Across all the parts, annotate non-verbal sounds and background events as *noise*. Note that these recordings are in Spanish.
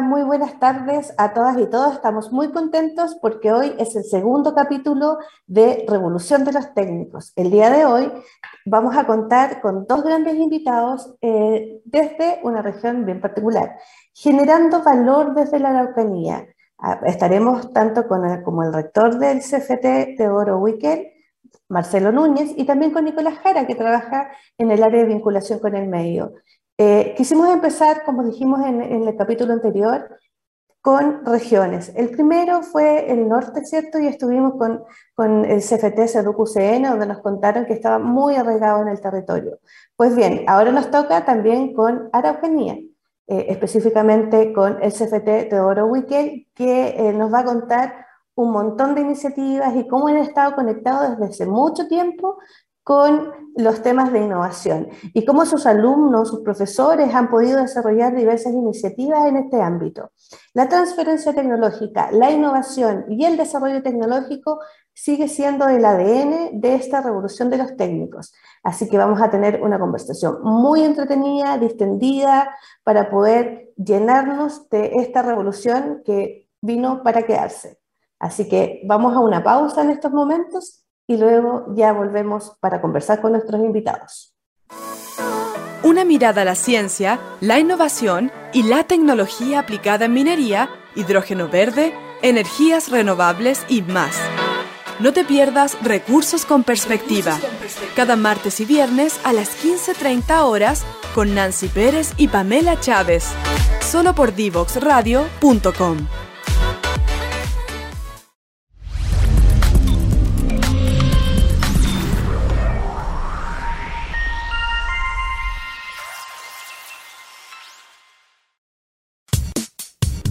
Muy buenas tardes a todas y todos. Estamos muy contentos porque hoy es el segundo capítulo de Revolución de los Técnicos. El día de hoy vamos a contar con dos grandes invitados eh, desde una región bien particular, generando valor desde la Araucanía. Ah, estaremos tanto con el, como el rector del CFT, Teodoro Wickel, Marcelo Núñez, y también con Nicolás Jara, que trabaja en el área de vinculación con el medio. Eh, quisimos empezar, como dijimos en, el capítulo anterior, con regiones. El primero fue el norte, ¿cierto? Y estuvimos con, con el CFT CEDUC-UCN, donde nos contaron que estaba muy arraigado en el territorio. Pues bien, ahora nos toca también con Araucanía, eh, específicamente con el CFT Teodoro Wickel, que eh, nos va a contar un montón de iniciativas y cómo han estado conectados desde hace mucho tiempo con los temas de innovación y cómo sus alumnos, sus profesores han podido desarrollar diversas iniciativas en este ámbito. La transferencia tecnológica, la innovación y el desarrollo tecnológico sigue siendo el ADN de esta revolución de los técnicos. Así que vamos a tener una conversación muy entretenida, distendida, para poder llenarnos de esta revolución que vino para quedarse. Así que vamos a una pausa en estos momentos y luego ya volvemos para conversar con nuestros invitados. Una mirada a la ciencia, la innovación y la tecnología aplicada en minería, hidrógeno verde, energías renovables y más. No te pierdas Recursos con Perspectiva, cada martes y viernes a las 15.30 horas con Nancy Pérez y Pamela Chávez, solo por divoxradio.com.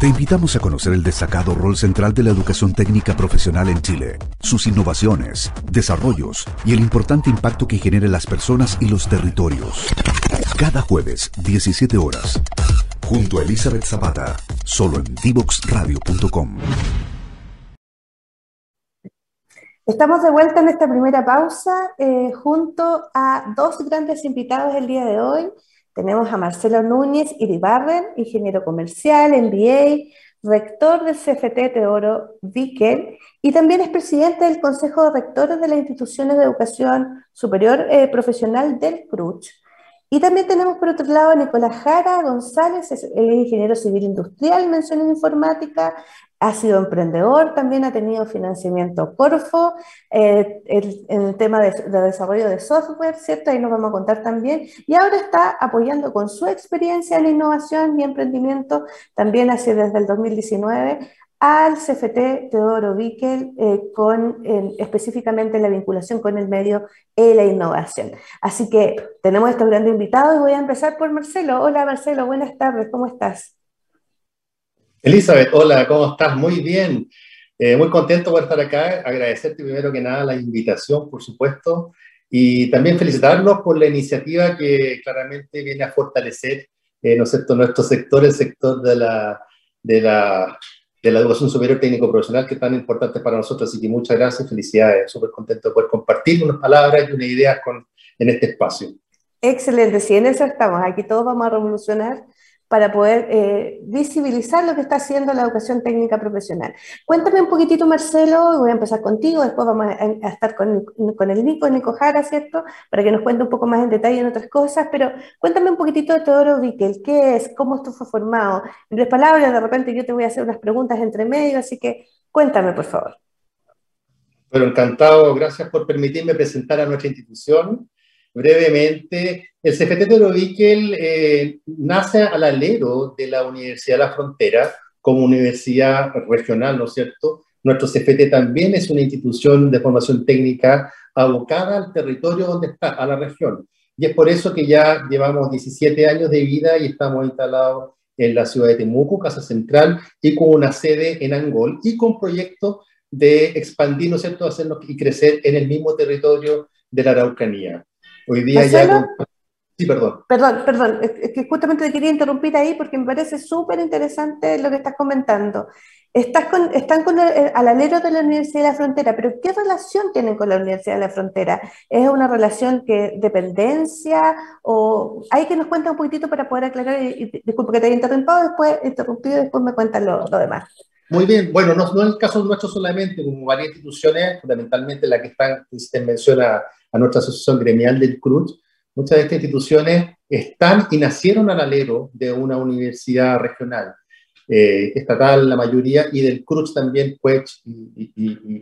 Te invitamos a conocer el destacado rol central de la educación técnica profesional en Chile, sus innovaciones, desarrollos y el importante impacto que genera en las personas y los territorios. Cada jueves, 17 horas, junto a Elizabeth Zapata, solo en divoxradio.com. Estamos de vuelta en esta primera pausa eh, junto a dos grandes invitados el día de hoy. Tenemos a Marcelo Núñez Iribarren, ingeniero comercial, MBA, rector del CFT Teoro Vickel y también es presidente del Consejo de Rectores de las Instituciones de Educación Superior eh, Profesional del CRUCH. Y también tenemos por otro lado a Nicolás Jara González, es, el ingeniero civil industrial, mención en informática, ha sido emprendedor, también ha tenido financiamiento Corfo, eh, el tema de, desarrollo de software, ¿cierto? Ahí nos vamos a contar también. Y ahora está apoyando con su experiencia en innovación y emprendimiento, también así desde el 2019, al CFT Teodoro Bickel eh, con específicamente la vinculación con el medio y la innovación. Así que tenemos estos grandes invitados y voy a empezar por Marcelo. Hola Marcelo, buenas tardes, ¿cómo estás? Elizabeth, hola, ¿cómo estás? Muy bien. Eh, muy contento por estar acá. Agradecerte primero que nada la invitación, por supuesto, y también felicitarlos por la iniciativa que claramente viene a fortalecer eh, ¿no nuestro sector, el sector de la, de, la, de la educación superior técnico profesional, que es tan importante para nosotros. Así que muchas gracias, felicidades. Súper contento de poder compartir unas palabras y unas ideas con, en este espacio. Excelente, sí, en eso estamos. Aquí todos vamos a revolucionar para poder eh, visibilizar lo que está haciendo la educación técnica profesional. Cuéntame un poquitito, Marcelo, voy a empezar contigo, después vamos a, estar con, con, el Nico, Nico Jara, ¿cierto? Para que nos cuente un poco más en detalle en otras cosas, pero cuéntame un poquitito de Teodoro Vickel, ¿qué es? ¿Cómo esto fue formado? En tres palabras, de repente yo te voy a hacer unas preguntas entre medio, así que cuéntame, por favor. Bueno, encantado, gracias por permitirme presentar a nuestra institución. Brevemente, el CFT de eh, nace al alero de la Universidad de la Frontera como universidad regional, ¿no es cierto? Nuestro CFT también es una institución de formación técnica abocada al territorio donde está, a la región. Y es por eso que ya llevamos 17 años de vida y estamos instalados en la ciudad de Temuco, Casa Central, y con una sede en Angol, y con proyectos de expandir, ¿no es cierto?, hacernos y crecer en el mismo territorio de la Araucanía. Hoy día ya... Sí, perdón. Perdón, perdón, es que justamente te quería interrumpir ahí porque me parece súper interesante lo que estás comentando. Estás con, están con el, al alero de la Universidad de la Frontera, pero ¿qué relación tienen con la Universidad de la Frontera? ¿Es una relación que dependencia o hay que nos cuenta un poquitito para poder aclarar? Y, disculpa que te haya interrumpido, después interrumpido, después me cuentan lo, lo demás. Muy bien, bueno, no, no, es el caso nuestro solamente, como varias instituciones, fundamentalmente la que están, usted menciona a nuestra asociación gremial del CRUZ, muchas de estas instituciones están y nacieron al alero de una universidad regional, eh, estatal la mayoría, y del CRUZ también, CUECH y, y, y,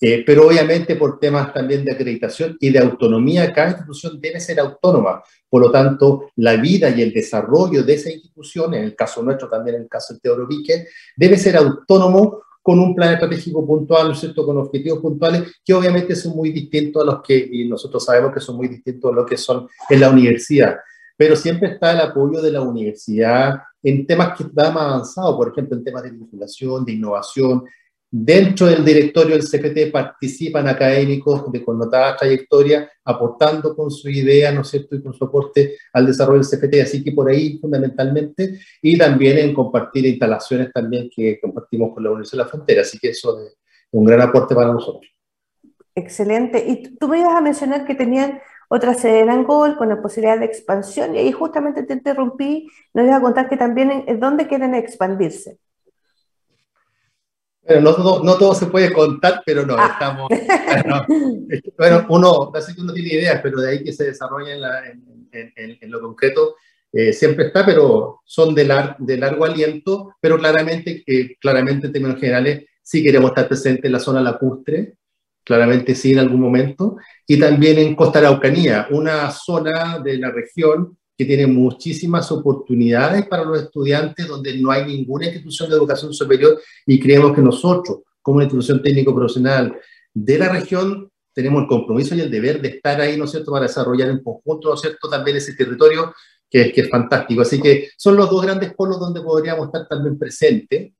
eh, pero obviamente por temas también de acreditación y de autonomía, cada institución debe ser autónoma. Por lo tanto, la vida y el desarrollo de esa institución, en el caso nuestro también, en el caso del Teodoro Vique, debe ser autónomo con un plan estratégico puntual, ¿no con objetivos puntuales que obviamente son muy distintos a los que, y nosotros sabemos que son muy distintos a lo que son en la universidad. Pero siempre está el apoyo de la universidad en temas que están más avanzados, por ejemplo, en temas de vinculación, de innovación, Dentro del directorio del CFT participan académicos de connotada trayectoria, aportando con su idea, ¿no es cierto?, y con su aporte al desarrollo del CFT, así que por ahí fundamentalmente, y también en compartir instalaciones también que compartimos con la Universidad de la Frontera, así que eso es un gran aporte para nosotros. Excelente. Y tú me ibas a mencionar que tenían otra sede en Angol con la posibilidad de expansión, y ahí justamente te interrumpí, nos ibas a contar que también en dónde quieren expandirse. No, no, todo se puede contar, pero no, ah. estamos... *laughs* Bueno, uno, así que uno tiene ideas, pero de ahí que se desarrolla en, en, en, lo concreto, eh, siempre está, pero son de, de largo aliento, pero claramente, que claramente en términos generales, sí queremos estar presentes en la zona lacustre, claramente sí en algún momento, y también en Costa Araucanía, una zona de la región que tiene muchísimas oportunidades para los estudiantes, donde no hay ninguna institución de educación superior y creemos que nosotros, como institución técnico profesional de la región, tenemos el compromiso y el deber de estar ahí, ¿no es cierto?, para desarrollar en conjunto, ¿no es cierto?, también ese territorio que es, que es fantástico. Así que son los dos grandes polos donde podríamos estar también presentes.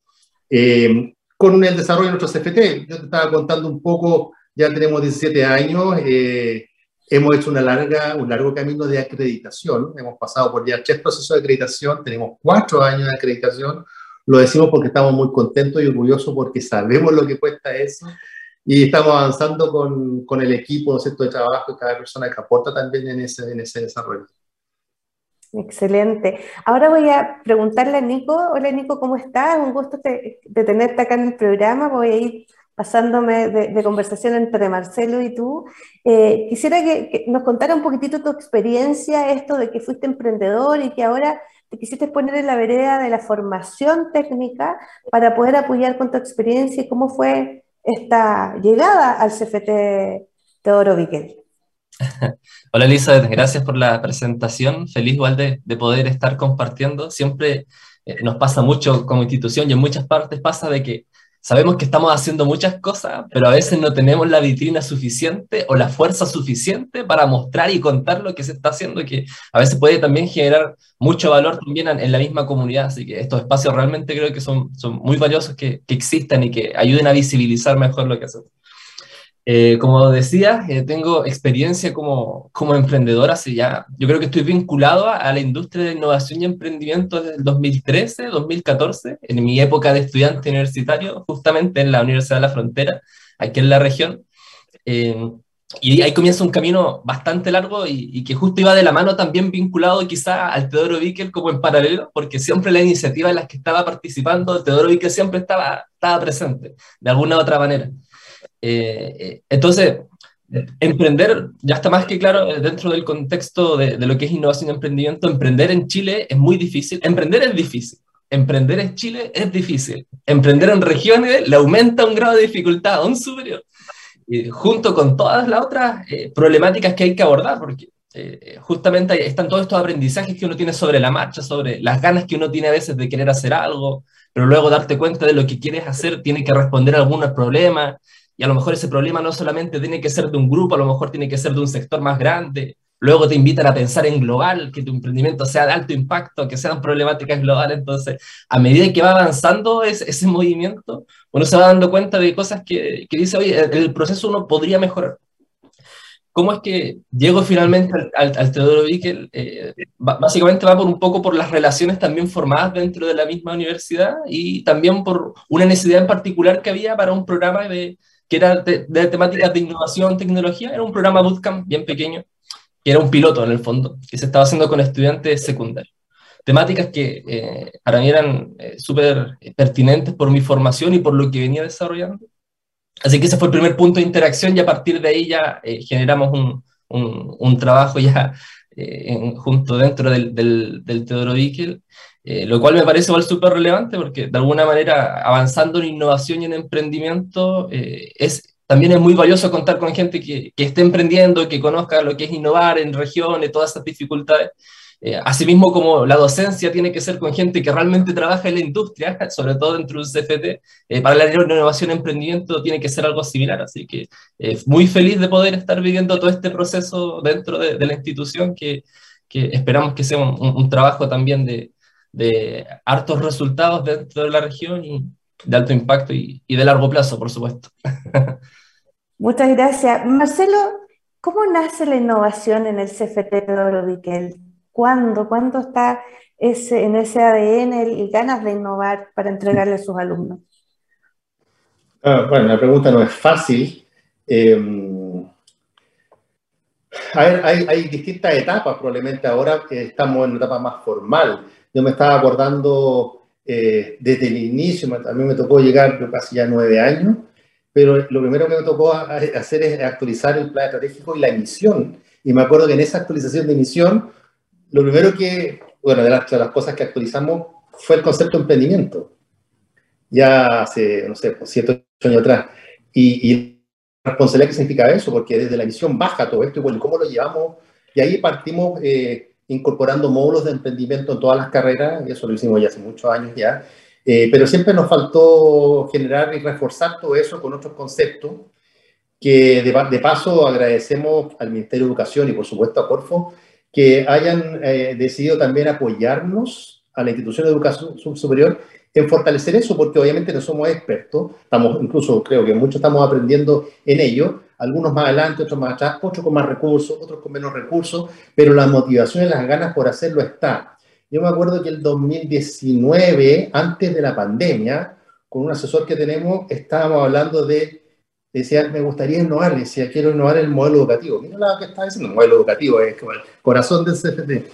Eh, con el desarrollo de nuestro CFT, yo te estaba contando un poco, ya tenemos 17 años, eh, Hemos hecho una larga, un largo camino de acreditación. Hemos pasado por ya tres procesos de acreditación, tenemos cuatro años de acreditación. Lo decimos porque estamos muy contentos y orgullosos porque sabemos lo que cuesta eso y estamos avanzando con, con el equipo ¿no de trabajo y cada persona que aporta también en ese, en ese desarrollo. Excelente. Ahora voy a preguntarle a Nico. Hola Nico, ¿cómo estás? Un gusto de tenerte acá en el programa. Voy a ir pasándome de, conversación entre Marcelo y tú, eh, quisiera que, nos contara un poquitito tu experiencia, esto de que fuiste emprendedor y que ahora te quisiste poner en la vereda de la formación técnica para poder apoyar con tu experiencia y cómo fue esta llegada al CFT Teodoro Viquel. *laughs* Hola Elizabeth, gracias por la presentación. Feliz igual de, de poder estar compartiendo. Siempre eh, nos pasa mucho como institución y en muchas partes pasa de que sabemos que estamos haciendo muchas cosas, pero a veces no tenemos la vitrina suficiente o la fuerza suficiente para mostrar y contar lo que se está haciendo, que a veces puede también generar mucho valor también en, la misma comunidad. Así que estos espacios realmente creo que son, son muy valiosos que, que existan y que ayuden a visibilizar mejor lo que hacemos. Eh, como decía, eh, tengo experiencia como, como emprendedor hace ya, yo creo que estoy vinculado a, la industria de innovación y emprendimiento desde el 2013, 2014, en mi época de estudiante universitario, justamente en la Universidad de la Frontera, aquí en la región. Eh, y ahí comienza un camino bastante largo y, y, que justo iba de la mano también vinculado quizá al Teodoro Bickel como en paralelo, porque siempre la iniciativa en las que estaba participando, Teodoro Bickel siempre estaba, estaba presente, de alguna u otra manera. Eh, eh, entonces, emprender, ya está más que claro eh, dentro del contexto de, de, lo que es innovación y emprendimiento, emprender en Chile es muy difícil. Emprender es difícil. Emprender en Chile es difícil. Emprender en regiones le aumenta un grado de dificultad aún superior. junto con todas las otras problemáticas que hay que abordar, porque justamente están todos estos aprendizajes que uno tiene sobre la marcha, sobre las ganas que uno tiene a veces de querer hacer algo, pero luego darte cuenta de lo que quieres hacer tiene que responder a algunos problemas, y a lo mejor ese problema no solamente tiene que ser de un grupo, a lo mejor tiene que ser de un sector más grande. Luego te invitan a pensar en global, que tu emprendimiento sea de alto impacto, que sean problemáticas globales. Entonces, a medida que va avanzando ese, movimiento, uno se va dando cuenta de cosas que, dice, oye, el proceso uno podría mejorar. ¿Cómo es que llego finalmente al, al, Teodoro Bickel? Eh, básicamente va por un poco por las relaciones también formadas dentro de la misma universidad y también por una necesidad en particular que había para un programa de, que era de, temáticas de innovación, tecnología, era un programa bootcamp bien pequeño, que era un piloto en el fondo, que se estaba haciendo con estudiantes secundarios. Temáticas que eh, para mí eran eh, súper pertinentes por mi formación y por lo que venía desarrollando. Así que ese fue el primer punto de interacción y a partir de ahí ya eh, generamos un, un, trabajo ya junto dentro del, del, del Teodoro Bickel eh, lo cual me parece igual súper relevante porque de alguna manera avanzando en innovación y en emprendimiento eh, es, también es muy valioso contar con gente que, que esté emprendiendo, que conozca lo que es innovar en regiones, todas esas dificultades. Eh, asimismo, como la docencia tiene que ser con gente que realmente trabaja en la industria, *laughs* sobre todo dentro del CFT, para la innovación y emprendimiento tiene que ser algo similar. Así que muy feliz de poder estar viviendo todo este proceso dentro de, la institución que, esperamos que sea un, trabajo también de, de hartos resultados dentro de la región y de alto impacto y, de largo plazo, por supuesto. *laughs* Muchas gracias. Marcelo, ¿cómo nace la innovación en el CFT de ¿Cuándo? ¿Cuándo está ese, en ese ADN y ganas de innovar para entregarle a sus alumnos? Ah, bueno, la pregunta no es fácil. Em, hay, hay, distintas etapas, probablemente ahora estamos en una etapa más formal yo me estaba acordando eh, desde el inicio, a mí me tocó llegar, yo casi ya nueve años, pero lo primero que me tocó hacer es actualizar el plan estratégico y la emisión. Y me acuerdo que en esa actualización de emisión, lo primero que, bueno, de las, las cosas que actualizamos fue el concepto de emprendimiento. Ya hace, no sé, pues, siete años atrás. Y, y la responsabilidad que significa eso, porque desde la emisión baja todo esto, y bueno, ¿cómo lo llevamos? Y ahí partimos eh, incorporando módulos de emprendimiento en todas las carreras, y eso lo hicimos ya hace muchos años ya, eh, pero siempre nos faltó generar y reforzar todo eso con otros conceptos, que de, paso agradecemos al Ministerio de Educación y por supuesto a Corfo, que hayan eh, decidido también apoyarnos a la institución de educación superior en fortalecer eso, porque obviamente no somos expertos, estamos, incluso creo que muchos estamos aprendiendo en ello, algunos más adelante, otros más atrás, otros con más recursos, otros con menos recursos, pero la motivación y las ganas por hacerlo está. Yo me acuerdo que el 2019, antes de la pandemia, con un asesor que tenemos, estábamos hablando de, decía, me gustaría innovar, decía, quiero innovar el modelo educativo. Mira lo que está diciendo, el modelo educativo es como el corazón del CFT.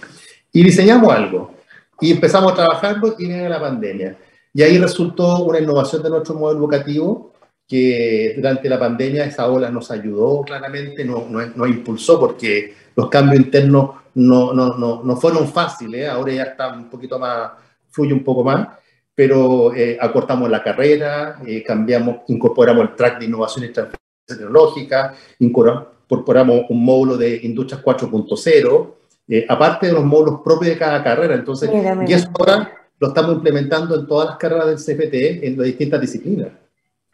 Y diseñamos algo, y empezamos a trabajarlo y viene la pandemia. Y ahí resultó una innovación de nuestro modelo educativo que durante la pandemia esa ola nos ayudó claramente, nos no, impulsó porque los cambios internos no, no, no, no fueron fáciles, ¿eh? ahora ya está un poquito más, fluye un poco más, pero eh, acortamos la carrera, eh, cambiamos, incorporamos el track de innovación y transferencia tecnológica, incorporamos un módulo de Industrias 4.0, aparte de los módulos propios de cada carrera, entonces, y eso ahora lo estamos implementando en todas las carreras del CFT en las distintas disciplinas.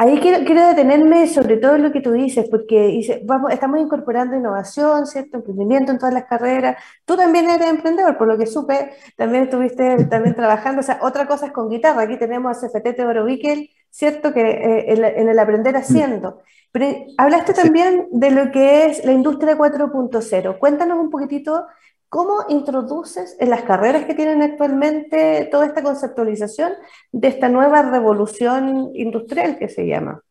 Ahí quiero, quiero, detenerme sobre todo lo que tú dices, porque dice, vamos, estamos incorporando innovación, ¿cierto? Emprendimiento en todas las carreras. Tú también eres emprendedor, por lo que supe, también estuviste también trabajando. O sea, otra cosa es con guitarra. Aquí tenemos a CFT Bickel, ¿cierto? Que eh, en, el aprender haciendo. Pero hablaste también de lo que es la industria 4.0. Cuéntanos un poquitito ¿Cómo introduces en las carreras que tienen actualmente toda esta conceptualización de esta nueva revolución industrial que se llama?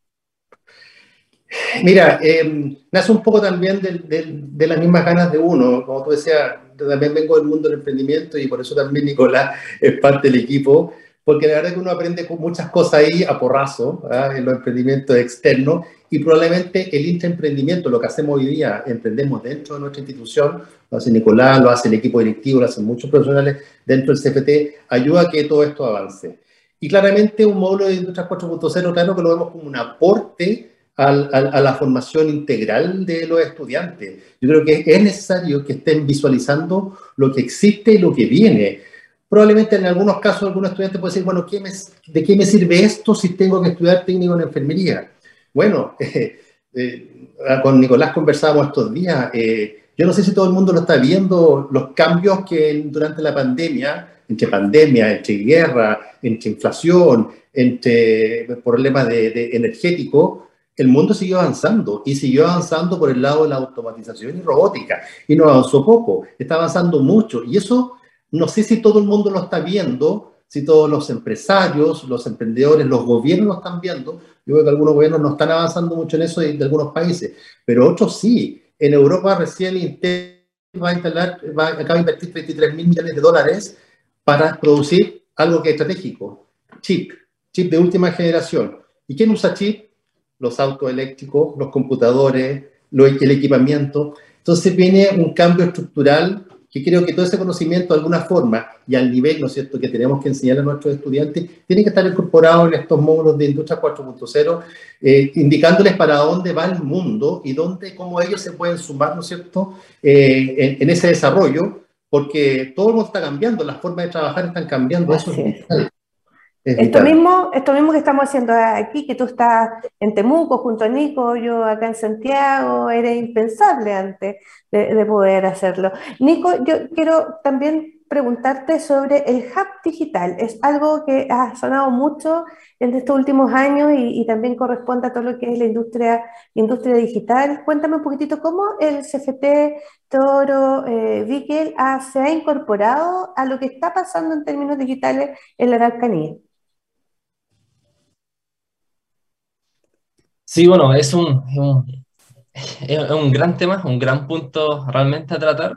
Mira, eh, nace un poco también de, las mismas ganas de uno. Como tú decías, también vengo del mundo del emprendimiento y por eso también Nicolás es parte del equipo, porque la verdad es que uno aprende muchas cosas ahí a porrazo, en los emprendimientos externos, y probablemente el intraemprendimiento, lo que hacemos hoy día, emprendemos dentro de nuestra institución, lo hace Nicolás, lo hace el equipo directivo, lo hacen muchos profesionales dentro del CFT, ayuda a que todo esto avance. Y claramente un módulo de Industria 4.0, claro que lo vemos como un aporte a, la formación integral de los estudiantes. Yo creo que es necesario que estén visualizando lo que existe y lo que viene. Probablemente en algunos casos algunos estudiantes pueden decir, bueno, ¿qué ¿de qué me sirve esto si tengo que estudiar técnico en enfermería? Bueno, *laughs* eh, con Nicolás conversábamos estos días, eh, yo no sé si todo el mundo lo está viendo, los cambios que durante la pandemia, entre pandemia, entre guerra, entre inflación, entre problemas de, de energéticos, el mundo siguió avanzando y siguió avanzando por el lado de la automatización y robótica. Y no avanzó poco, está avanzando mucho. Y eso no sé si todo el mundo lo está viendo, si todos los empresarios, los emprendedores, los gobiernos lo están viendo. Yo veo que algunos gobiernos no están avanzando mucho en eso de, de algunos países, pero otros sí. En Europa recién Intel va a, instalar, va, acaba de invertir 33 mil millones de dólares para producir algo que es estratégico, chip, chip de última generación. ¿Y quién usa chip? los autos eléctricos, los computadores, el equipamiento. Entonces viene un cambio estructural que creo que todo ese conocimiento de alguna forma y al nivel, ¿no es cierto?, que tenemos que enseñar a nuestros estudiantes, tiene que estar incorporado en estos módulos de Industria 4.0, eh, indicándoles para dónde va el mundo y dónde, cómo ellos se pueden sumar, ¿no es cierto?, eh, en, ese desarrollo, porque todo el mundo está cambiando, las formas de trabajar están cambiando, eso es esto mismo, esto mismo que estamos haciendo aquí, que tú estás en Temuco junto a Nico, yo acá en Santiago, era impensable antes de, poder hacerlo. Nico, yo quiero también preguntarte sobre el hub digital. Es algo que ha sonado mucho en estos últimos años y, también corresponde a todo lo que es la industria, industria digital. Cuéntame un poquitito cómo el CFT Toro eh, se ha incorporado a lo que está pasando en términos digitales en la Araucanía. Sí, bueno, es un, es un, gran tema, un gran punto realmente a tratar.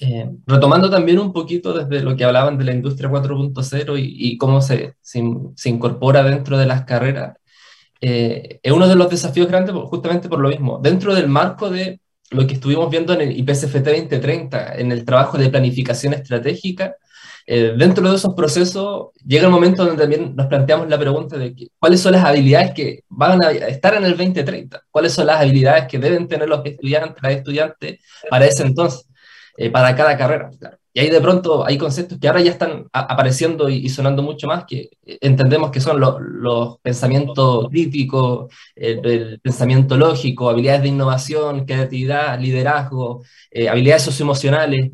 Eh, retomando también un poquito desde lo que hablaban de la industria 4.0 y, y, cómo se, se, incorpora dentro de las carreras, eh, es uno de los desafíos grandes justamente por lo mismo. Dentro del marco de lo que estuvimos viendo en el IPCFT 2030, en el trabajo de planificación estratégica, eh, dentro de esos procesos llega el momento donde también nos planteamos la pregunta de cuáles son las habilidades que van a estar en el 2030, cuáles son las habilidades que deben tener los estudiantes, estudiantes para ese entonces, eh, para cada carrera. Y ahí de pronto hay conceptos que ahora ya están apareciendo y, sonando mucho más, que entendemos que son los pensamientos críticos, el, pensamiento lógico, habilidades de innovación, creatividad, liderazgo, eh, habilidades socioemocionales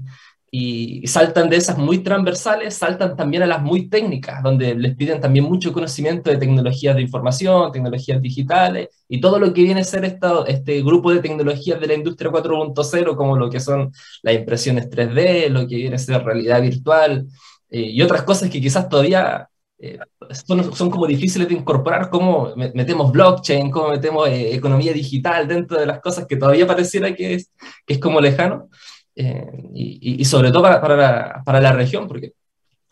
y saltan de esas muy transversales, saltan también a las muy técnicas, donde les piden también mucho conocimiento de tecnologías de información, tecnologías digitales y todo lo que viene a ser este grupo de tecnologías de la industria 4.0, como lo que son las impresiones 3D, lo que viene a ser realidad virtual eh, y otras cosas que quizás todavía eh, son, son, como difíciles de incorporar, como metemos blockchain, cómo metemos eh, economía digital dentro de las cosas que todavía pareciera que es, que es como lejano. Eh, y, sobre todo para, para, la, para la región, porque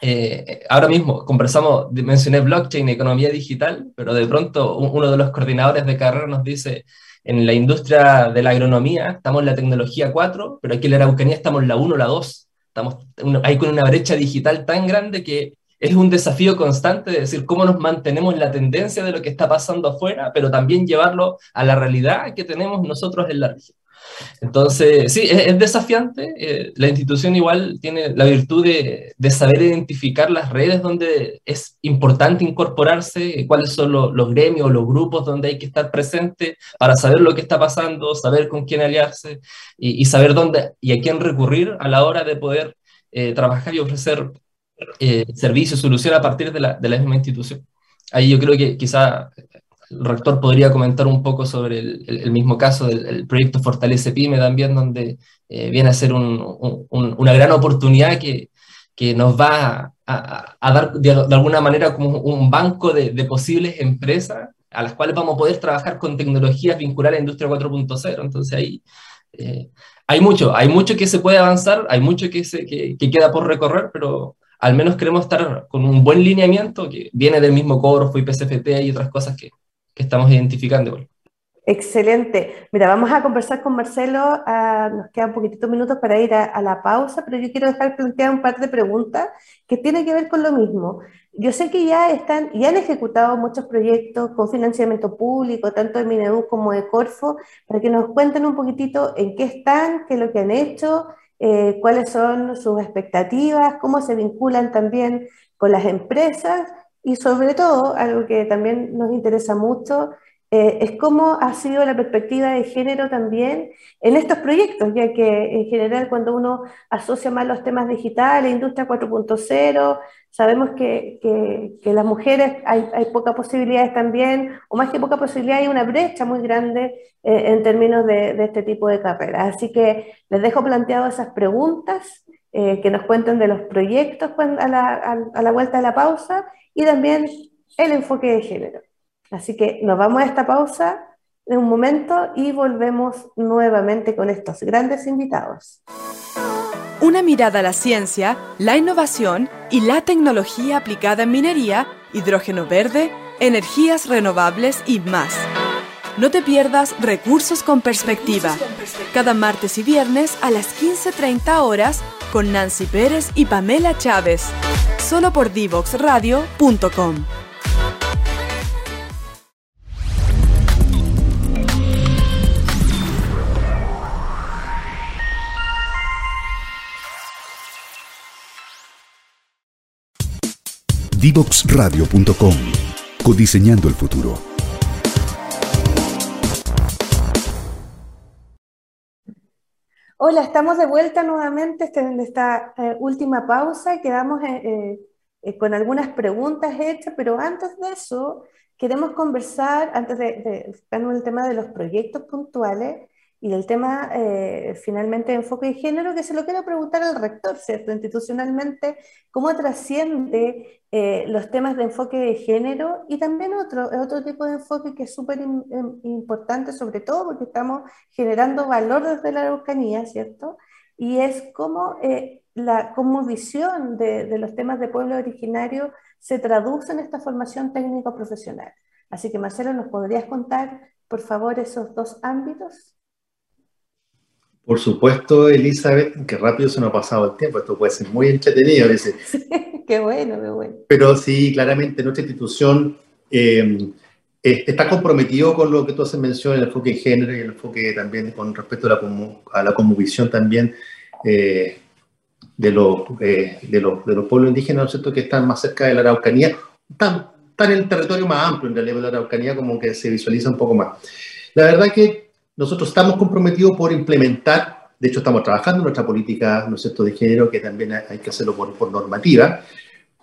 eh, ahora mismo conversamos, mencioné blockchain, economía digital, pero de pronto uno de los coordinadores de carrera nos dice, en la industria de la agronomía estamos en la tecnología 4, pero aquí en la Araucanía estamos en la 1 o la 2. Estamos ahí con una brecha digital tan grande que es un desafío constante de decir cómo nos mantenemos en la tendencia de lo que está pasando afuera, pero también llevarlo a la realidad que tenemos nosotros en la región. Entonces, sí, es, desafiante. Eh, la institución igual tiene la virtud de, saber identificar las redes donde es importante incorporarse, cuáles son los gremios, los grupos donde hay que estar presente para saber lo que está pasando, saber con quién aliarse y, saber dónde y a quién recurrir a la hora de poder eh, trabajar y ofrecer eh, servicios, soluciones a partir de la, de la misma institución. Ahí yo creo que quizá el rector podría comentar un poco sobre el, mismo caso del proyecto Fortalece Pyme también, donde eh, viene a ser una gran oportunidad que, que nos va a, dar de, alguna manera como un banco de, posibles empresas a las cuales vamos a poder trabajar con tecnologías vinculadas a la industria 4.0. Entonces ahí eh, hay mucho, hay mucho que se puede avanzar, hay mucho que, se, que, que queda por recorrer, pero al menos queremos estar con un buen lineamiento que viene del mismo Corfo y PCFT y otras cosas que, estamos identificando. Excelente. Mira, vamos a conversar con Marcelo. Ah, nos quedan poquititos minutos para ir a, la pausa, pero yo quiero dejar plantear un par de preguntas que tienen que ver con lo mismo. Yo sé que ya están, ya han ejecutado muchos proyectos con financiamiento público, tanto de Minedu como de Corfo, para que nos cuenten un poquitito en qué están, qué es lo que han hecho, eh, cuáles son sus expectativas, cómo se vinculan también con las empresas y sobre todo, algo que también nos interesa mucho, eh, es cómo ha sido la perspectiva de género también en estos proyectos, ya que en general cuando uno asocia más los temas digitales, industria 4.0, sabemos que, que, las mujeres hay, hay, pocas posibilidades también, o más que poca posibilidad, hay una brecha muy grande eh, en términos de, de, este tipo de carreras. Así que les dejo planteado esas preguntas, eh, que nos cuenten de los proyectos a la, a la vuelta de la pausa y también el enfoque de género. Así que nos vamos a esta pausa en un momento y volvemos nuevamente con estos grandes invitados. Una mirada a la ciencia, la innovación y la tecnología aplicada en minería, hidrógeno verde, energías renovables y más. No te pierdas Recursos con Perspectiva, cada martes y viernes a las 15.30 horas con Nancy Pérez y Pamela Chávez, solo por divoxradio.com. Divoxradio.com. Codiseñando el futuro. Hola, estamos de vuelta nuevamente en esta eh, última pausa. Quedamos eh, eh, con algunas preguntas hechas, pero antes de eso, queremos conversar, antes de, de en el tema de los proyectos puntuales, y el tema eh, finalmente de enfoque de género, que se lo quiero preguntar al rector, ¿cierto? Institucionalmente, ¿cómo trasciende eh, los temas de enfoque de género y también otro, otro tipo de enfoque que es súper importante, sobre todo porque estamos generando valor desde la Araucanía, ¿cierto? Y es cómo eh, la como visión de, de los temas de pueblo originario se traduce en esta formación técnico-profesional. Así que Marcelo, ¿nos podrías contar, por favor, esos dos ámbitos? Por supuesto, Elizabeth, que rápido se nos ha pasado el tiempo, esto puede ser muy entretenido a veces. *laughs* qué bueno, qué bueno. Pero sí, claramente nuestra institución eh, está comprometido con lo que tú haces mención, el enfoque de género y el enfoque también con respecto a la, a la conmovisión también eh, de, los, eh, de, los, de los pueblos indígenas, ¿no es cierto?, que están más cerca de la Araucanía, están, están en el territorio más amplio en realidad de la Araucanía, como que se visualiza un poco más. La verdad que nosotros estamos comprometidos por implementar, de hecho estamos trabajando nuestra política ¿no es cierto? de género, que también hay que hacerlo por, por normativa,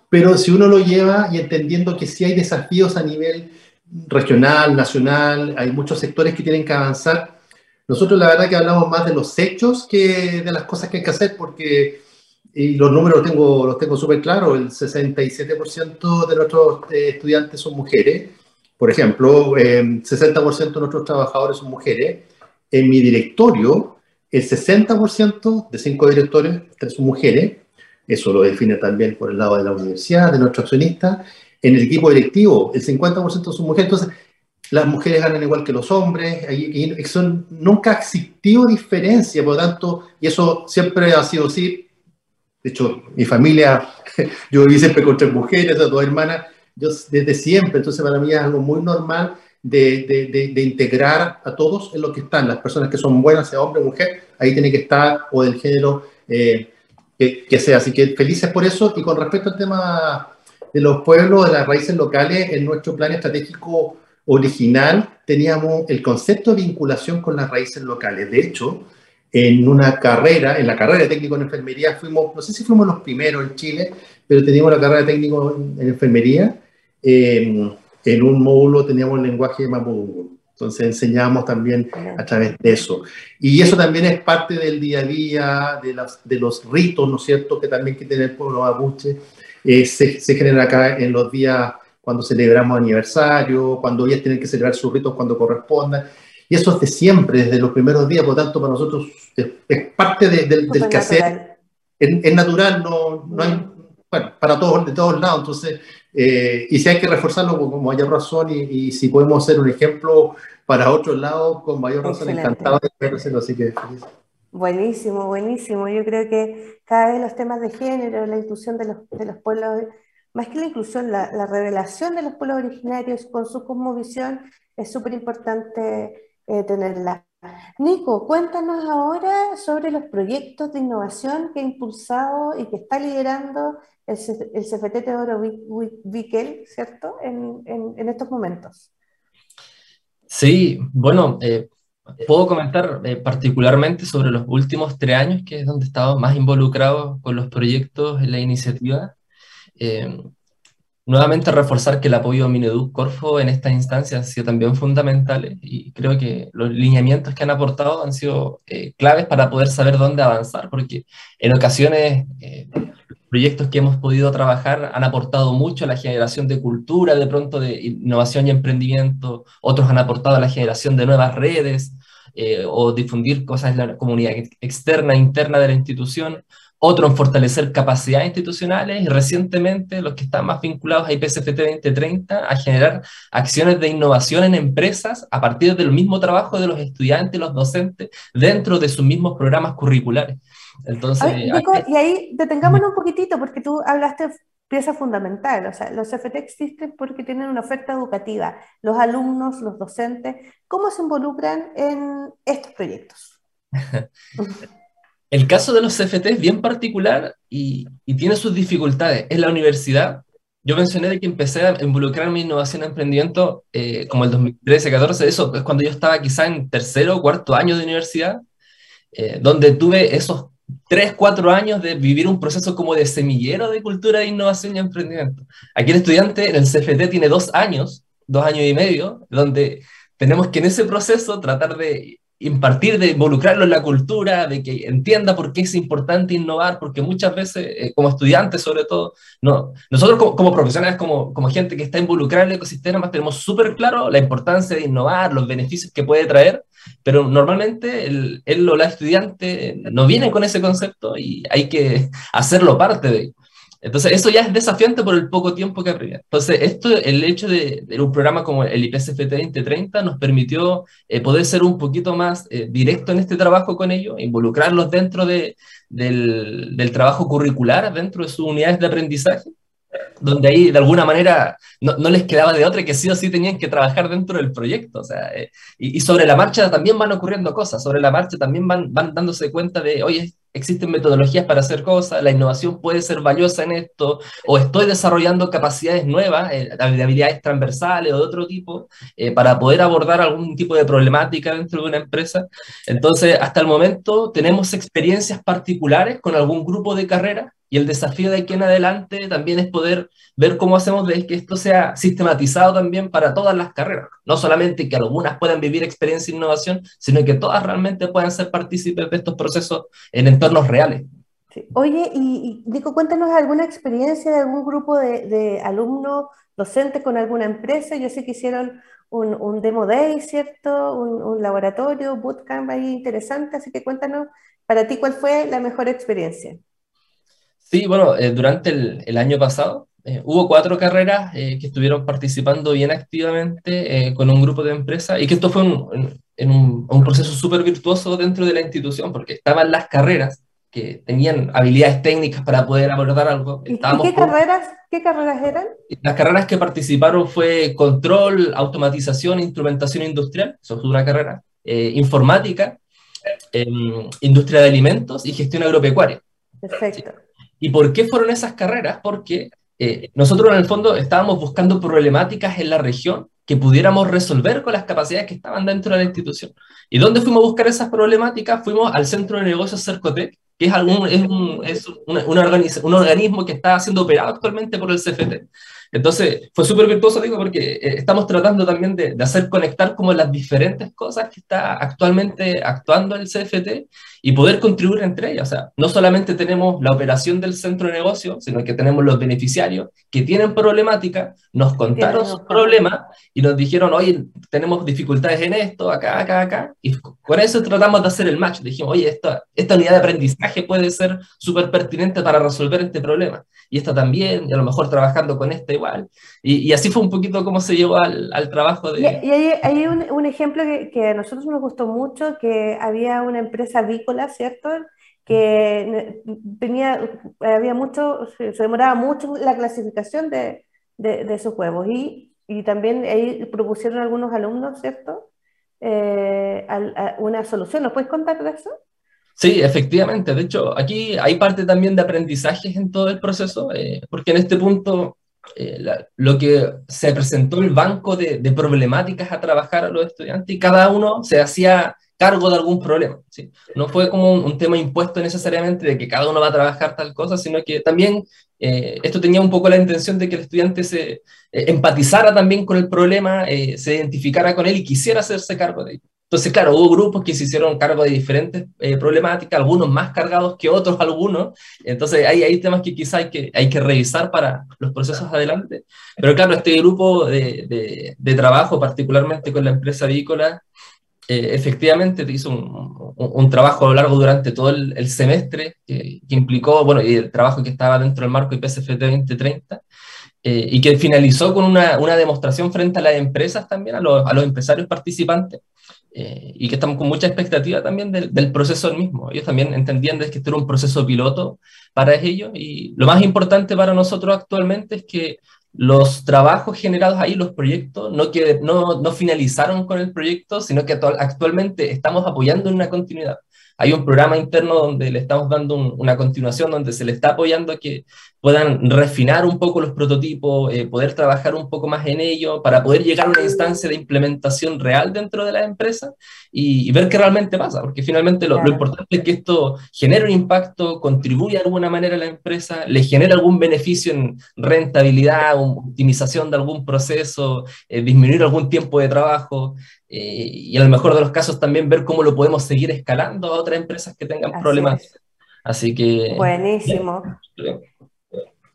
pero si uno lo lleva y entendiendo que si hay desafíos a nivel regional, nacional, hay muchos sectores que tienen que avanzar, nosotros la verdad que hablamos más de los hechos que de las cosas que hay que hacer, porque y los números los tengo, los tengo súper claros, el 67% de nuestros eh, estudiantes son mujeres, por ejemplo, 60% eh, de nuestros trabajadores son mujeres. En mi directorio, el 60% de cinco directores son mujeres. Eso lo define también por el lado de la universidad, de nuestros accionistas. En el equipo directivo, el 50% son mujeres. Entonces, las mujeres ganan igual que los hombres. Y son, nunca ha existido diferencia, por lo tanto, y eso siempre ha sido así. De hecho, mi familia, *laughs* yo viví siempre con tres mujeres, dos hermanas, desde siempre, entonces para mí es algo muy normal de, de, de, integrar a todos en lo que están, las personas que son buenas, sea hombre o mujer, ahí tiene que estar, o del género eh, que, que, sea. Así que felices por eso. Y con respecto al tema de los pueblos, de las raíces locales, en nuestro plan estratégico original teníamos el concepto de vinculación con las raíces locales. De hecho, en una carrera, en la carrera de técnico en enfermería, fuimos, no sé si fuimos los primeros en Chile, pero teníamos la carrera de técnico en enfermería en un módulo teníamos el lenguaje mapudungun. Entonces enseñamos también a través de eso. Y eso también es parte del día a día, de, las, de los ritos, ¿no es cierto?, que también que tiene el pueblo mapuche. Eh, se, se genera acá en los días cuando celebramos aniversario, cuando ellas tienen que celebrar sus ritos cuando correspondan. Y eso es de siempre, desde los primeros días, por lo tanto, para nosotros es, parte del del quehacer. Es, natural, no, no hay, bueno, para todos, de todos lados. Entonces, eh, y si hay que reforzarlo, como haya razón, y, si podemos ser un ejemplo para otro lado, con mayor razón, encantado de hacerlo, así que feliz. Buenísimo, buenísimo. Yo creo que cada vez los temas de género, la inclusión de los, de los pueblos, más que la inclusión, la, la revelación de los pueblos originarios con su cosmovisión es súper importante eh, tenerla. Nico, cuéntanos ahora sobre los proyectos de innovación que ha impulsado y que está liderando el, el CFT Teodoro Wickel, ¿cierto? En, en, en, estos momentos. Sí, bueno, eh, puedo comentar eh, particularmente sobre los últimos tres años, que es donde he estado más involucrado con los proyectos en la iniciativa. Eh, nuevamente reforzar que el apoyo a Mineduc Corfo en estas instancias ha sido también fundamental y creo que los lineamientos que han aportado han sido eh, claves para poder saber dónde avanzar, porque en ocasiones proyectos que hemos podido trabajar han aportado mucho a la generación de cultura, de pronto de innovación y emprendimiento, otros han aportado a la generación de nuevas redes eh, o difundir cosas en la comunidad externa, interna de la institución, otro en fortalecer capacidades institucionales. Y recientemente los que están más vinculados a IPCFT 2030 a generar acciones de innovación en empresas a partir del mismo trabajo de los estudiantes y los docentes dentro de sus mismos programas curriculares. Entonces, y ahí detengámonos un poquitito porque tú hablaste pieza fundamental, o sea, los CFT existen porque tienen una oferta educativa. Los alumnos, los docentes, ¿cómo se involucran en estos proyectos? *laughs* El caso de los CFT es bien particular y, tiene sus dificultades. En la universidad, yo mencioné de que empecé a involucrarme en innovación y emprendimiento eh, como el 2013-14, eso es cuando yo estaba quizá en tercero o cuarto año de universidad, eh, donde tuve esos tres, cuatro años de vivir un proceso como de semillero de cultura de innovación y emprendimiento. Aquí el estudiante en el CFT tiene dos años, dos años y medio, donde tenemos que en ese proceso tratar de impartir, de involucrarlo en la cultura, de que entienda por qué es importante innovar, porque muchas veces, eh, como estudiantes sobre todo, no, nosotros como, profesionales, como, como gente que está involucrada en el ecosistema, tenemos súper claro la importancia de innovar, los beneficios que puede traer, pero normalmente el, el o la estudiante no viene con ese concepto y hay que *laughs* hacerlo parte de ello. Entonces, eso ya es desafiante por el poco tiempo que habría. Entonces, esto, el hecho de, un programa como el IPCFT 2030 nos permitió eh, poder ser un poquito más eh, directo en este trabajo con ellos, involucrarlos dentro de, del, del, trabajo curricular, dentro de sus unidades de aprendizaje, donde ahí de alguna manera no, les quedaba de otra que sí o sí tenían que trabajar dentro del proyecto. O sea, eh, y, sobre la marcha también van ocurriendo cosas, sobre la marcha también van, van dándose cuenta de, oye, existen metodologías para hacer cosas, la innovación puede ser valiosa en esto, o estoy desarrollando capacidades nuevas, eh, habilidades transversales o de otro tipo, eh, para poder abordar algún tipo de problemática dentro de una empresa. Entonces, hasta el momento tenemos experiencias particulares con algún grupo de carrera y el desafío de aquí en adelante también es poder ver cómo hacemos de que esto sea sistematizado también para todas las carreras. No solamente que algunas puedan vivir experiencia e innovación, sino que todas realmente puedan ser partícipes de estos procesos en entornos reales. Oye, y, Nico, cuéntanos alguna experiencia de algún grupo de, de, alumnos docentes con alguna empresa. Yo sé que hicieron un, un demo day, ¿cierto? Un, un laboratorio, bootcamp ahí interesante. Así que cuéntanos, para ti, ¿cuál fue la mejor experiencia? Sí, bueno, eh, durante el, el, año pasado eh, hubo cuatro carreras eh, que estuvieron participando bien activamente con un grupo de empresas y que esto fue un, en un, un proceso súper virtuoso dentro de la institución porque estaban las carreras que tenían habilidades técnicas para poder abordar algo. ¿Y, qué, carreras, qué carreras eran? Las carreras que participaron fue control, automatización, instrumentación industrial, eso es una carrera, informática, em, industria de alimentos y gestión agropecuaria. Perfecto. ¿Y por qué fueron esas carreras? Porque eh, nosotros en el fondo estábamos buscando problemáticas en la región que pudiéramos resolver con las capacidades que estaban dentro de la institución. ¿Y dónde fuimos a buscar esas problemáticas? Fuimos al Centro de Negocios Cercotec, que es, algún, es, un, es un, un, organismo que está siendo operado actualmente por el CFT. Entonces, fue súper virtuoso, digo, porque eh, estamos tratando también de, de, hacer conectar como las diferentes cosas que está actualmente actuando el CFT y poder contribuir entre ellas. O sea, no solamente tenemos la operación del centro de negocio, sino que tenemos los beneficiarios que tienen problemática, nos contaron sus problemas y nos dijeron, oye, tenemos dificultades en esto, acá, acá, acá. Y con eso tratamos de hacer el match. Dijimos, oye, esta, esta unidad de aprendizaje puede ser súper pertinente para resolver este problema. Y esta también, y a lo mejor trabajando con este igual. Y, así fue un poquito como se llevó al, al trabajo de... Y, hay, un, un, ejemplo que, que, a nosotros nos gustó mucho, que había una empresa avícola, ¿cierto? Que tenía, había mucho, se demoraba mucho la clasificación de, de, de sus huevos. Y, y también ahí propusieron algunos alumnos, ¿cierto? Eh, una solución. ¿Nos puedes contar de eso? Sí, efectivamente. De hecho, aquí hay parte también de aprendizajes en todo el proceso, eh, porque en este punto eh, lo que se presentó el banco de, problemáticas a trabajar a los estudiantes y cada uno se hacía cargo de algún problema. No fue como un, tema impuesto necesariamente de que cada uno va a trabajar tal cosa, sino que también eh, esto tenía un poco la intención de que el estudiante se empatizara también con el problema, se identificara con él y quisiera hacerse cargo de ello. Entonces, claro, hubo grupos que se hicieron cargo de diferentes eh, problemáticas, algunos más cargados que otros, *laughs* algunos. Entonces, hay, hay temas que quizá hay que, hay que revisar para los procesos adelante. Pero claro, este grupo de, de, trabajo, particularmente con la empresa avícola, eh, efectivamente hizo un, un, trabajo a lo largo durante todo el, semestre que, que, implicó, bueno, y el trabajo que estaba dentro del marco IPCFT 2030, eh, y que finalizó con una, una, demostración frente a las empresas también, a los, a los empresarios participantes, eh, y que estamos con mucha expectativa también del, del, proceso mismo. Ellos también entendían que este era un proceso piloto para ellos y lo más importante para nosotros actualmente es que los trabajos generados ahí, los proyectos, no, que, no, no finalizaron con el proyecto, sino que actualmente estamos apoyando en una continuidad. Hay un programa interno donde le estamos dando una continuación, donde se le está apoyando a que puedan refinar un poco los prototipos, eh, poder trabajar un poco más en ello, para poder llegar a una instancia de implementación real dentro de la empresa y, ver qué realmente pasa, porque finalmente lo, lo, importante es que esto genere un impacto, contribuya de alguna manera a la empresa, le genere algún beneficio en rentabilidad, optimización de algún proceso, eh, disminuir algún tiempo de trabajo. Eh, y en el mejor de los casos también ver cómo lo podemos seguir escalando a otras empresas que tengan problemas. Así que... Buenísimo.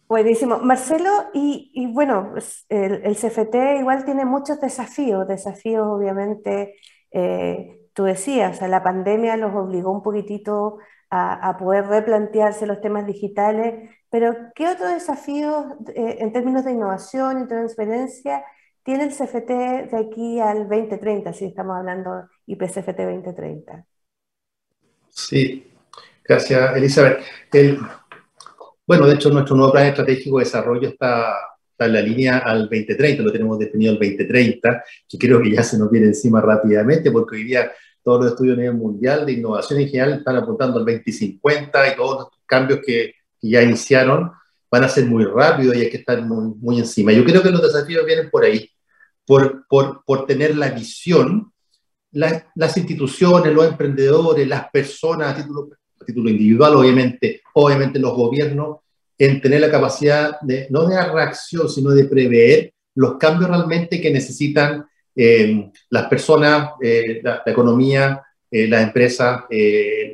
Buenísimo. Marcelo, y, bueno, pues, el, CFT igual tiene muchos desafíos, desafíos obviamente, eh, tú decías, la pandemia los obligó un poquitito a, poder replantearse los temas digitales, pero ¿qué otros desafíos eh, en términos de innovación y transferencia tiene el CFT de aquí al 2030, si estamos hablando IPCFT 2030? Sí, gracias Elizabeth. El, bueno, de hecho nuestro nuevo plan estratégico de desarrollo está, está, en la línea al 2030, lo tenemos definido al 2030, que creo que ya se nos viene encima rápidamente, porque hoy día todos los estudios a nivel mundial de innovación en general están apuntando al 2050 y todos los cambios que, que ya iniciaron van a ser muy rápidos y hay que estar muy, muy encima. Yo creo que los desafíos vienen por ahí por, por, por tener la visión, las instituciones, los emprendedores, las personas a título, a título individual, obviamente, obviamente los gobiernos, en tener la capacidad de, no de reacción, sino de prever los cambios realmente que necesitan eh, las personas, eh, la, economía, eh, las empresas,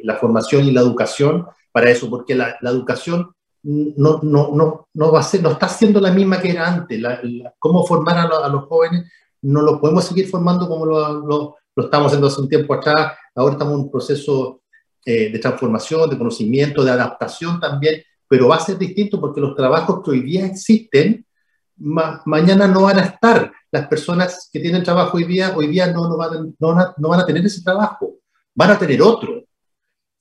la formación y la educación para eso, porque la, educación no, no, no, no, va a ser, no está siendo la misma que era antes. cómo formar a, los jóvenes no lo podemos seguir formando como lo, lo, estamos haciendo hace un tiempo atrás. Ahora estamos en un proceso eh, de transformación, de conocimiento, de adaptación también, pero va a ser distinto porque los trabajos que hoy día existen, mañana no van a estar. Las personas que tienen trabajo hoy día, hoy día no, no, van, no, no van a tener ese trabajo, van a tener otro.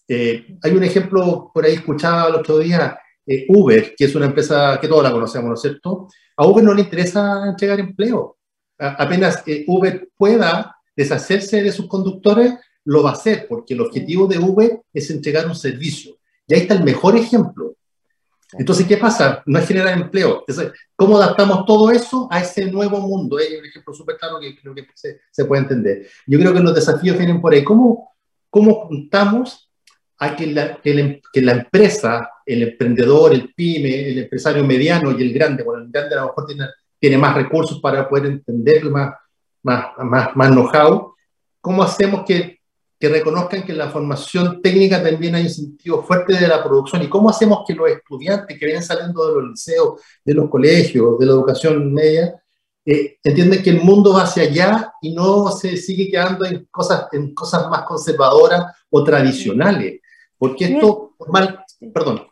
Eh, hay un ejemplo, por ahí escuchaba el otro día, eh, Uber, que es una empresa que todos la conocemos, ¿no es cierto? A Uber no le interesa entregar empleo. apenas que Uber pueda deshacerse de sus conductores, lo va a hacer, porque el objetivo de Uber es entregar un servicio. Y ahí está el mejor ejemplo. Entonces, ¿qué pasa? No es generar empleo. Entonces, ¿cómo adaptamos todo eso a ese nuevo mundo? Hay un ejemplo súper claro que creo que se, se, puede entender. Yo creo que los desafíos vienen por ahí. ¿Cómo, cómo juntamos a que la, que, la, empresa, el emprendedor, el pyme, el empresario mediano y el grande, bueno, el grande a lo mejor tiene, tiene más recursos para poder entenderlo, más, más, más, más know-how, ¿cómo hacemos que, que reconozcan que en la formación técnica también hay un sentido fuerte de la producción? ¿Y cómo hacemos que los estudiantes que vienen saliendo de los liceos, de los colegios, de la educación media, eh, entienden que el mundo va hacia allá y no se sigue quedando en cosas, en cosas más conservadoras o tradicionales? Porque esto, mal, perdón,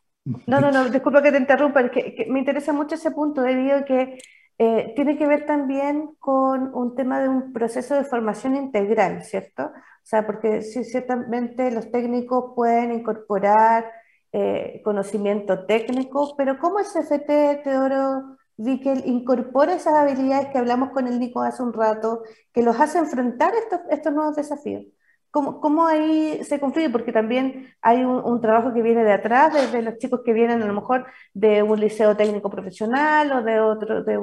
No, no, no, disculpa que te interrumpa, que, me interesa mucho ese punto, debido a que eh, tiene que ver también con un tema de un proceso de formación integral, ¿cierto? O sea, porque sí, ciertamente los técnicos pueden incorporar eh, conocimiento técnico, pero ¿cómo el CFT, Teodoro Vickel, incorpora esas habilidades que hablamos con el Nico hace un rato, que los hace enfrentar estos, estos nuevos desafíos? ¿Cómo, ¿Cómo, ahí se confluye? Porque también hay un, trabajo que viene de atrás, desde los chicos que vienen a lo mejor de un liceo técnico profesional o de otro, de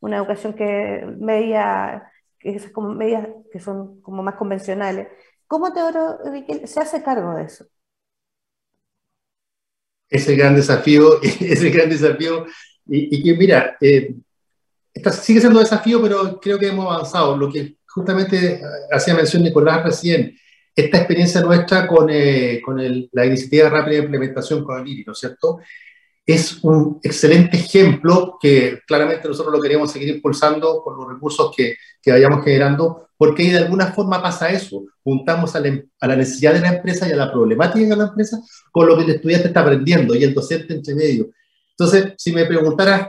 una educación que media, que, es como medias que son como más convencionales. ¿Cómo Teodoro se hace cargo de eso? Ese gran desafío, *laughs* ese gran desafío, y, que mira, eh, sigue siendo desafío, pero creo que hemos avanzado. Lo que justamente hacía mención Nicolás recién, esta experiencia nuestra con, eh, con la iniciativa rápida de implementación con el IRI, ¿no es cierto? Es un excelente ejemplo que claramente nosotros lo queremos seguir impulsando con los recursos que, que vayamos generando, porque de alguna forma pasa eso, juntamos a la, a la, necesidad de la empresa y a la problemática de la empresa con lo que el estudiante está aprendiendo y el docente entre medio. Entonces, si me preguntaras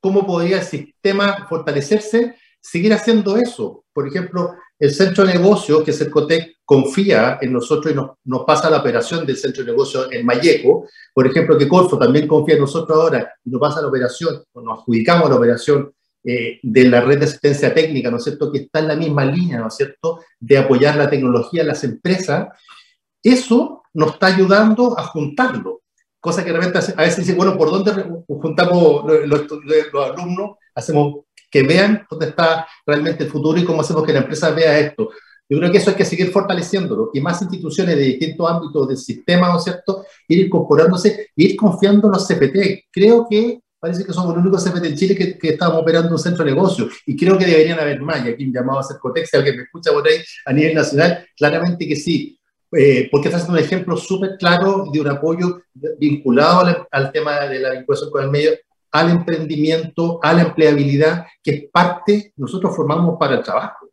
cómo podría el sistema fortalecerse, seguir haciendo eso. Por ejemplo, el centro de negocio, que es el COTEC, confía en nosotros y nos, nos, pasa la operación del centro de negocio en Mayeco. Por ejemplo, que Corfo también confía en nosotros ahora y nos pasa la operación, o nos adjudicamos la operación eh, de la red de asistencia técnica, ¿no es cierto?, que está en la misma línea, ¿no es cierto?, de apoyar la tecnología en las empresas. Eso nos está ayudando a juntarlo. Cosa que realmente a veces dice, bueno, ¿por dónde juntamos los, los alumnos? Hacemos que vean dónde está realmente el futuro y cómo hacemos que la empresa vea esto. Yo creo que eso hay que seguir fortaleciéndolo y más instituciones de distintos ámbitos del sistema, ¿no es cierto?, ir incorporándose ir confiando en los CPT. Creo que parece que somos el único CPT en Chile que, que estamos operando un centro de negocio y creo que deberían haber más. Y aquí llamado a ser Cotex, si alguien me escucha por ahí a nivel nacional, claramente que sí. Eh, porque está haciendo un ejemplo súper claro de un apoyo vinculado al, al, tema de la vinculación con el medio al emprendimiento, a la empleabilidad, que es parte, nosotros formamos para el trabajo.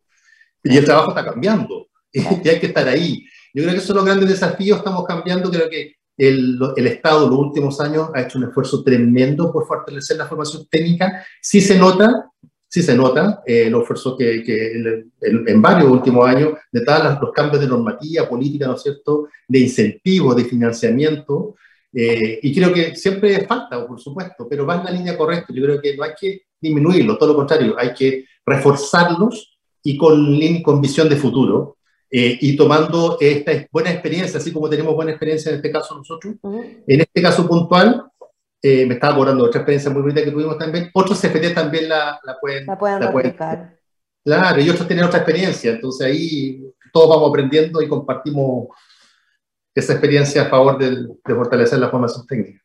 Y el trabajo está cambiando, *laughs* y hay que estar ahí. Yo creo que esos son los grandes desafíos, estamos cambiando, creo que el, el Estado los últimos años ha hecho un esfuerzo tremendo por fortalecer la formación técnica. Sí se nota, sí se nota eh, el esfuerzo que, que en, en, varios últimos años, de todos los cambios de normativa, política, ¿no es cierto?, de incentivos, de financiamiento, eh, y creo que siempre falta, por supuesto, pero va en la línea correcta. Yo creo que no hay que disminuirlo, todo lo contrario, hay que reforzarlos y con, con visión de futuro. Eh, y tomando esta buena experiencia, así como tenemos buena experiencia en este caso nosotros, en este caso puntual, eh, me estaba acordando otra experiencia muy bonita que tuvimos también, otros CFT también la, la pueden, la pueden la Claro, y otros tienen otra experiencia, entonces ahí todos vamos aprendiendo y compartimos esa experiencia a favor de, fortalecer la formación técnica.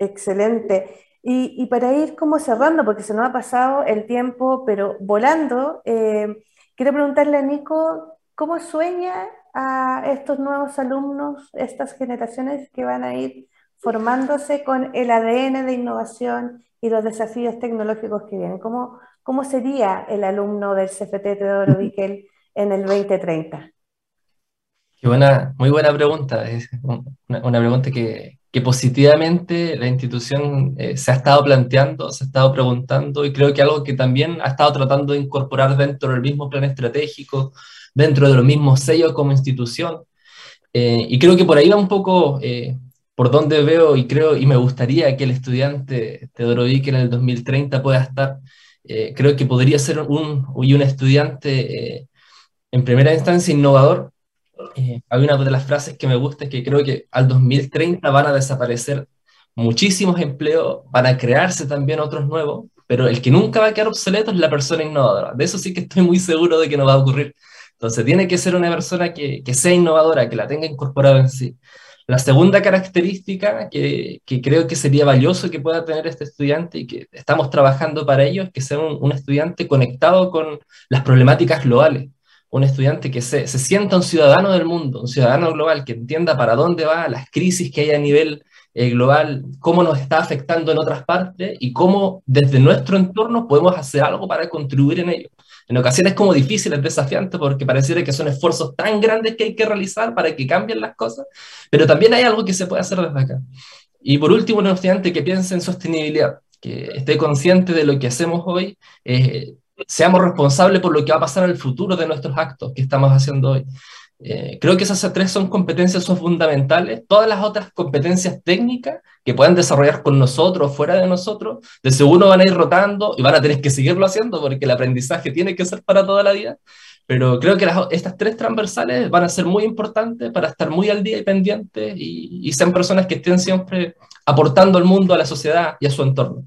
Excelente. Y, para ir como cerrando, porque se nos ha pasado el tiempo, pero volando, eh, quiero preguntarle a Nico, ¿cómo sueña a estos nuevos alumnos, estas generaciones que van a ir formándose con el ADN de innovación y los desafíos tecnológicos que vienen? ¿Cómo, cómo sería el alumno del CFT Teodoro Vickel en el 2030? Qué buena, muy buena pregunta. Es una, pregunta que, que, positivamente la institución eh, se ha estado planteando, se ha estado preguntando y creo que algo que también ha estado tratando de incorporar dentro del mismo plan estratégico, dentro de los mismos sellos como institución. Eh, y creo que por ahí va un poco eh, por donde veo y creo y me gustaría que el estudiante Teodoro Vick en el 2030 pueda estar. creo que podría ser un, y un estudiante en primera instancia innovador, eh, hay una de las frases que me gusta, que creo que al 2030 van a desaparecer muchísimos empleos, van a crearse también otros nuevos, pero el que nunca va a quedar obsoleto es la persona innovadora. De eso sí que estoy muy seguro de que no va a ocurrir. Entonces tiene que ser una persona que, que sea innovadora, que la tenga incorporado en sí. La segunda característica que, que, creo que sería valioso que pueda tener este estudiante y que estamos trabajando para ello es que sea un, un estudiante conectado con las problemáticas globales un estudiante que se, se, sienta un ciudadano del mundo, un ciudadano global, que entienda para dónde va, las crisis que hay a nivel eh, global, cómo nos está afectando en otras partes y cómo desde nuestro entorno podemos hacer algo para contribuir en ello. En ocasiones como difícil, es desafiante porque pareciera que son esfuerzos tan grandes que hay que realizar para que cambien las cosas, pero también hay algo que se puede hacer desde acá. Y por último, un estudiante que piense en sostenibilidad, que esté consciente de lo que hacemos hoy, eh, seamos responsables por lo que va a pasar en el futuro de nuestros actos que estamos haciendo hoy. Eh, creo que esas tres son competencias son fundamentales. Todas las otras competencias técnicas que puedan desarrollar con nosotros, fuera de nosotros, de seguro van a ir rotando y van a tener que seguirlo haciendo porque el aprendizaje tiene que ser para toda la vida. Pero creo que estas tres transversales van a ser muy importantes para estar muy al día y pendientes y, y sean personas que estén siempre aportando al mundo, a la sociedad y a su entorno.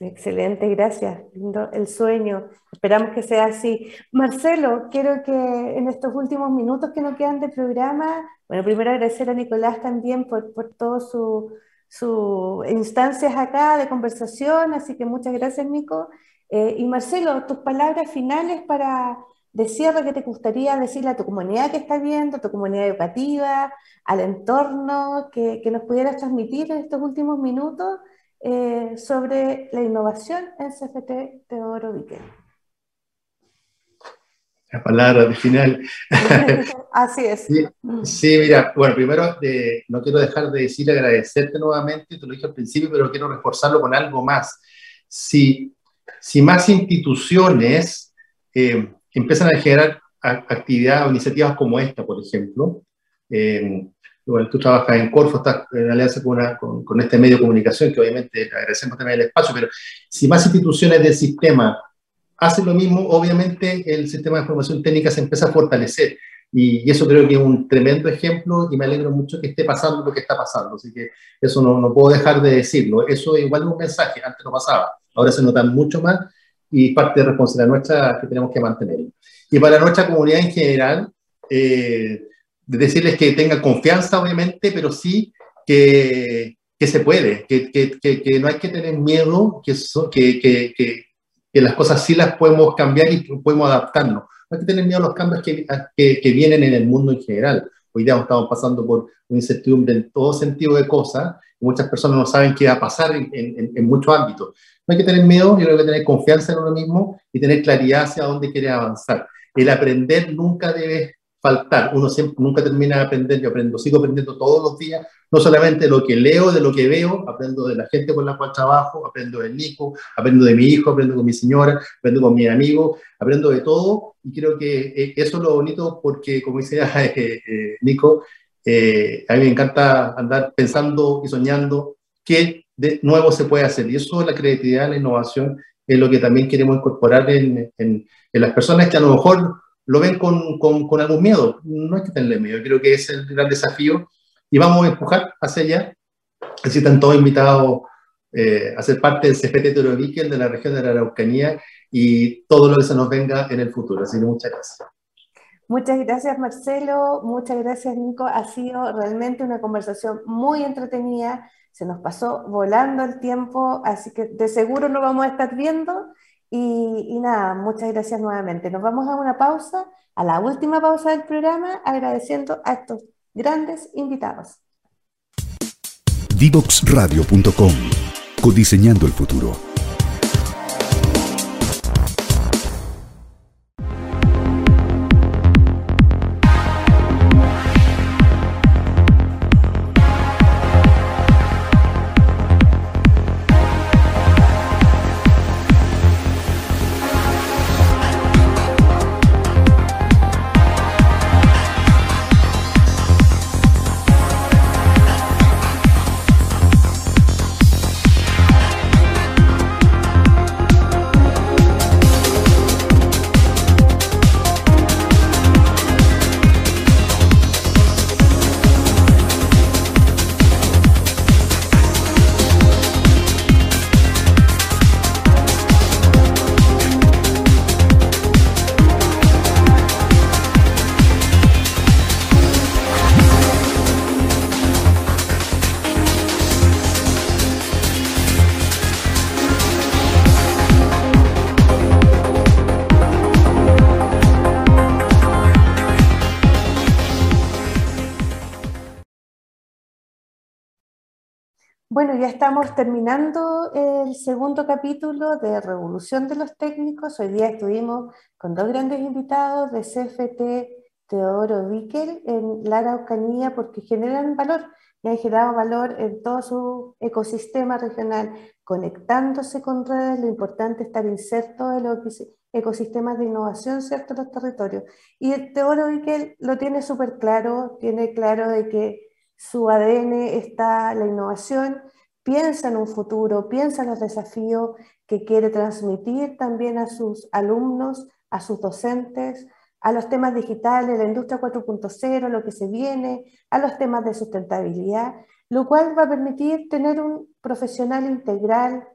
Excelente, gracias. Lindo el sueño. Esperamos que sea así. Marcelo, quiero que en estos últimos minutos que nos quedan de programa, bueno, primero agradecer a Nicolás también por, por todas sus su instancias acá de conversación, así que muchas gracias, Nico. Eh, y Marcelo, tus palabras finales para de cierre que te gustaría decirle a tu comunidad que está viendo, a tu comunidad educativa, al entorno, que, que nos pudieras transmitir en estos últimos minutos eh, sobre la innovación en CFT Teodoro Viquel. La palabra de final. *laughs* Así es. Sí, mira, bueno, primero no quiero dejar de decir agradecerte nuevamente, te lo dije al principio, pero quiero reforzarlo con algo más. Si, si más instituciones eh, empiezan a generar actividades o iniciativas como esta, por ejemplo, eh, bueno, tú trabajas en Corfo, estás en alianza con, con, este medio de comunicación, que obviamente agradecemos también el espacio, pero si más instituciones del sistema hacen lo mismo, obviamente el sistema de información técnica se empieza a fortalecer. Y, eso creo que es un tremendo ejemplo y me alegro mucho que esté pasando lo que está pasando. Así que eso no, no puedo dejar de decirlo. Eso igual es un mensaje, antes no pasaba, ahora se nota mucho más y parte de responsabilidad nuestra que tenemos que mantener. Y para nuestra comunidad en general, eh, decirles que tengan confianza, obviamente, pero sí que, que se puede, que, que, que, no hay que tener miedo, que, que, que, las cosas sí las podemos cambiar y podemos adaptarnos. No hay que tener miedo a los cambios que, vienen en el mundo en general. Hoy día estamos pasando por una incertidumbre en todo sentido de cosas muchas personas no saben qué va a pasar en, en, en muchos ámbitos. No hay que tener miedo, yo creo que tener confianza en uno mismo y tener claridad hacia dónde quiere avanzar. El aprender nunca debe faltar. Uno siempre, nunca termina de aprender, yo aprendo, sigo aprendiendo todos los días, no solamente lo que leo, de lo que veo, aprendo de la gente con la cual trabajo, aprendo del Nico, aprendo de mi hijo, aprendo con mi señora, aprendo con mis amigos, aprendo de todo. Y creo que eh, eso es lo bonito porque, como dice *laughs* eh, eh, Nico, a mí me encanta andar pensando y soñando qué de nuevo se puede hacer. Y eso, la creatividad, la innovación, es lo que también queremos incorporar en, en, en las personas que a lo mejor lo ven con, con, con, algún miedo. No hay que tenerle miedo, creo que es el gran desafío y vamos a empujar hacia allá. Así están todos invitados eh, a ser parte del CFT Torovikel de la región de la Araucanía y todo lo que se nos venga en el futuro. Así que muchas gracias. Muchas gracias Marcelo, muchas gracias Nico. Ha sido realmente una conversación muy entretenida. Se nos pasó volando el tiempo, así que de seguro nos vamos a estar viendo y, nada, muchas gracias nuevamente. Nos vamos a una pausa, a la última pausa del programa, agradeciendo a estos grandes invitados. Divoxradio.com Codiseñando el futuro. Ya estamos terminando el segundo capítulo de Revolución de los Técnicos. Hoy día estuvimos con dos grandes invitados de CFT Teodoro Víquel en la Araucanía porque generan valor, y han generado valor en todo su ecosistema regional, conectándose con redes, lo importante es estar inserto en los ecosistemas de innovación, ¿cierto?, los territorios. Y Teoro que lo tiene súper claro, tiene claro de que su ADN está la innovación, piensa en un futuro, piensa en los desafíos que quiere transmitir también a sus alumnos, a sus docentes, a los temas digitales, la industria 4.0, lo que se viene, a los temas de sustentabilidad, lo cual va a permitir tener un profesional integral,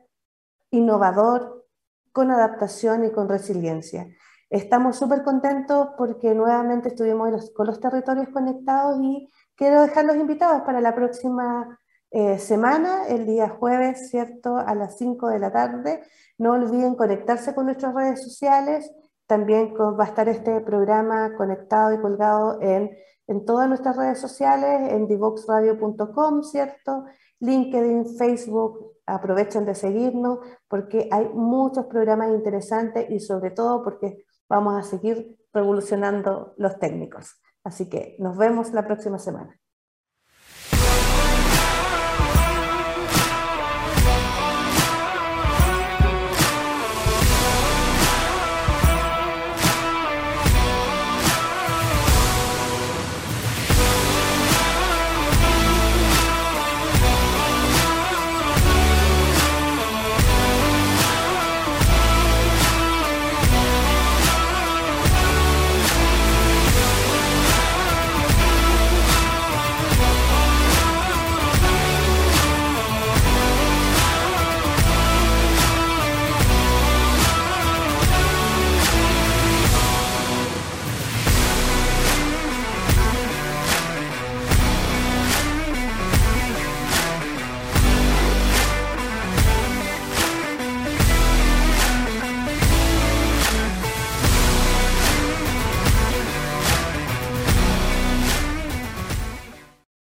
innovador, con adaptación y con resiliencia. Estamos súper contentos porque nuevamente estuvimos con los territorios conectados y quiero dejar los invitados para la próxima eh, semana, el día jueves, ¿cierto? A las 5 de la tarde. No olviden conectarse con nuestras redes sociales también va a estar este programa conectado y colgado en, en todas nuestras redes sociales, en divoxradio.com, ¿cierto? LinkedIn, Facebook, aprovechen de seguirnos porque hay muchos programas interesantes y sobre todo porque vamos a seguir revolucionando los técnicos. Así que nos vemos la próxima semana.